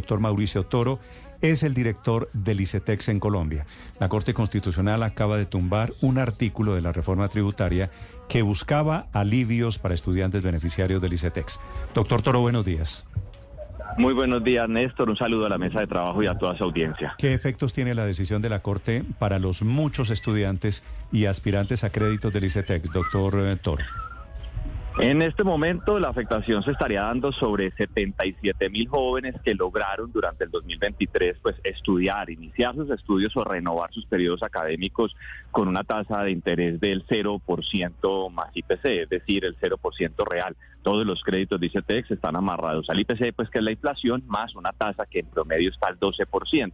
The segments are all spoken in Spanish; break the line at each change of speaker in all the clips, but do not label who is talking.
doctor Mauricio Toro, es el director del ICETEX en Colombia. La Corte Constitucional acaba de tumbar un artículo de la reforma tributaria que buscaba alivios para estudiantes beneficiarios del ICETEX. Doctor Toro, buenos días.
Muy buenos días, Néstor. Un saludo a la mesa de trabajo y a toda su audiencia.
¿Qué efectos tiene la decisión de la Corte para los muchos estudiantes y aspirantes a créditos del ICETEX, doctor eh, Toro?
En este momento la afectación se estaría dando sobre 77 mil jóvenes que lograron durante el 2023 pues estudiar, iniciar sus estudios o renovar sus periodos académicos con una tasa de interés del 0% más IPC, es decir, el 0% real. Todos los créditos de ICETEX están amarrados al IPC, pues que es la inflación más una tasa que en promedio está al 12%.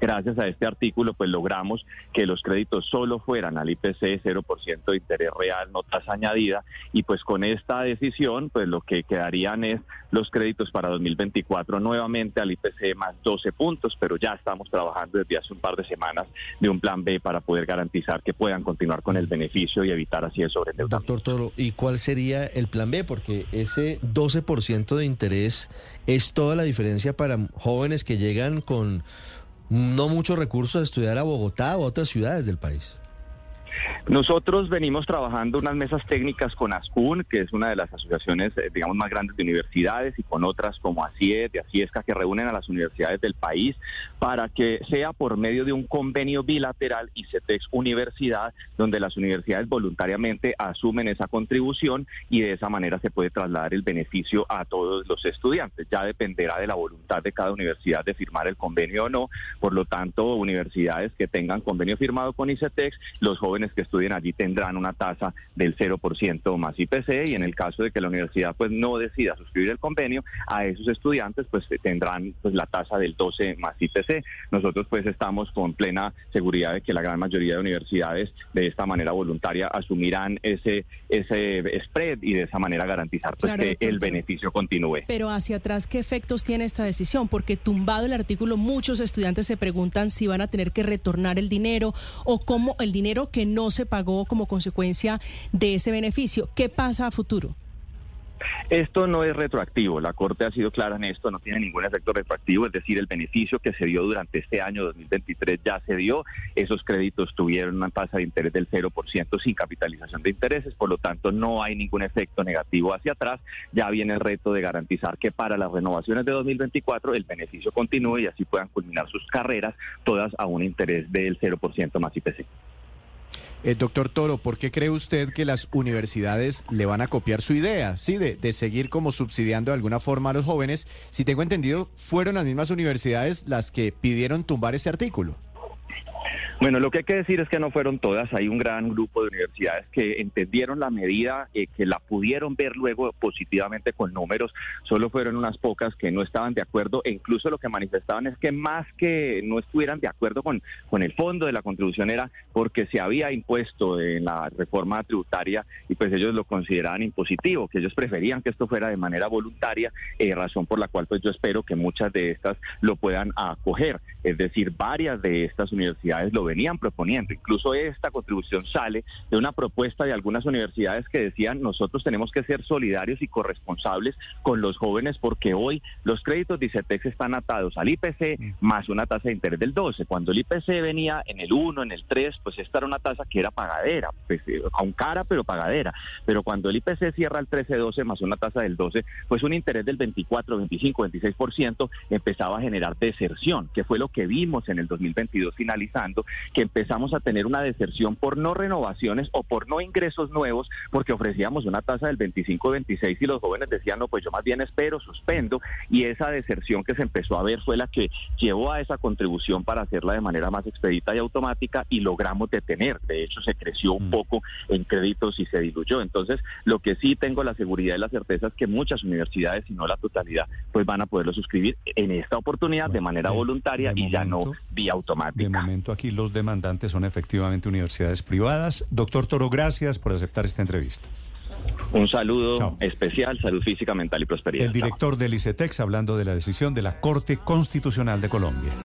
Gracias a este artículo pues logramos que los créditos solo fueran al IPC 0% de interés real, no tasa añadida y pues con esta decisión, pues lo que quedarían es los créditos para 2024 nuevamente al IPC más 12 puntos, pero ya estamos trabajando desde hace un par de semanas de un plan B para poder garantizar que puedan continuar con el beneficio y evitar así el sobreendeudamiento.
Doctor Toro, ¿y cuál sería el plan B? Porque ese 12% de interés es toda la diferencia para jóvenes que llegan con no muchos recursos a estudiar a Bogotá o a otras ciudades del país.
Nosotros venimos trabajando unas mesas técnicas con ASCUN, que es una de las asociaciones, eh, digamos, más grandes de universidades, y con otras como ACIED y ACIESCA, que reúnen a las universidades del país, para que sea por medio de un convenio bilateral y CETEX Universidad, donde las universidades voluntariamente asumen esa contribución y de esa manera se puede trasladar el beneficio a todos los estudiantes. Ya dependerá de la voluntad de cada universidad de firmar el convenio o no. Por lo tanto, universidades que tengan convenio firmado con ICETEX, los jóvenes que estudien allí tendrán una tasa del 0% más IPC y en el caso de que la universidad pues no decida suscribir el convenio, a esos estudiantes pues tendrán pues la tasa del 12 más IPC. Nosotros pues estamos con plena seguridad de que la gran mayoría de universidades de esta manera voluntaria asumirán ese ese spread y de esa manera garantizar pues, que el beneficio continúe.
Pero hacia atrás, ¿qué efectos tiene esta decisión? Porque tumbado el artículo, muchos estudiantes se preguntan si van a tener que retornar el dinero o cómo el dinero que no se pagó como consecuencia de ese beneficio. ¿Qué pasa a futuro?
Esto no es retroactivo, la Corte ha sido clara en esto, no tiene ningún efecto retroactivo, es decir, el beneficio que se dio durante este año 2023 ya se dio, esos créditos tuvieron una tasa de interés del 0% sin capitalización de intereses, por lo tanto no hay ningún efecto negativo hacia atrás, ya viene el reto de garantizar que para las renovaciones de 2024 el beneficio continúe y así puedan culminar sus carreras todas a un interés del 0% más IPC.
Eh, doctor Toro, ¿por qué cree usted que las universidades le van a copiar su idea, sí, de, de, seguir como subsidiando de alguna forma a los jóvenes? Si tengo entendido, fueron las mismas universidades las que pidieron tumbar ese artículo.
Bueno, lo que hay que decir es que no fueron todas. Hay un gran grupo de universidades que entendieron la medida, eh, que la pudieron ver luego positivamente con números. Solo fueron unas pocas que no estaban de acuerdo e incluso lo que manifestaban es que más que no estuvieran de acuerdo con, con el fondo de la contribución era porque se había impuesto en la reforma tributaria y pues ellos lo consideraban impositivo, que ellos preferían que esto fuera de manera voluntaria, eh, razón por la cual pues yo espero que muchas de estas lo puedan acoger. Es decir, varias de estas universidades lo venían proponiendo. Incluso esta contribución sale de una propuesta de algunas universidades que decían nosotros tenemos que ser solidarios y corresponsables con los jóvenes porque hoy los créditos de ICETEX están atados al IPC mm. más una tasa de interés del 12. Cuando el IPC venía en el 1, en el 3, pues esta era una tasa que era pagadera, pues, eh, aún cara pero pagadera. Pero cuando el IPC cierra el 13-12 más una tasa del 12, pues un interés del 24, 25, 26% empezaba a generar deserción, que fue lo que vimos en el 2022 finalizando que empezamos a tener una deserción por no renovaciones o por no ingresos nuevos, porque ofrecíamos una tasa del 25-26 y los jóvenes decían, no, pues yo más bien espero, suspendo, y esa deserción que se empezó a ver fue la que llevó a esa contribución para hacerla de manera más expedita y automática y logramos detener. De hecho, se creció un mm. poco en créditos y se diluyó. Entonces, lo que sí tengo la seguridad y la certeza es que muchas universidades, si no la totalidad, pues van a poderlo suscribir en esta oportunidad de manera voluntaria y ya no vía automática.
De momento aquí los demandantes son efectivamente universidades privadas. Doctor Toro, gracias por aceptar esta entrevista.
Un saludo especial, salud física, mental y prosperidad.
El director del ICETEX hablando de la decisión de la Corte Constitucional de Colombia.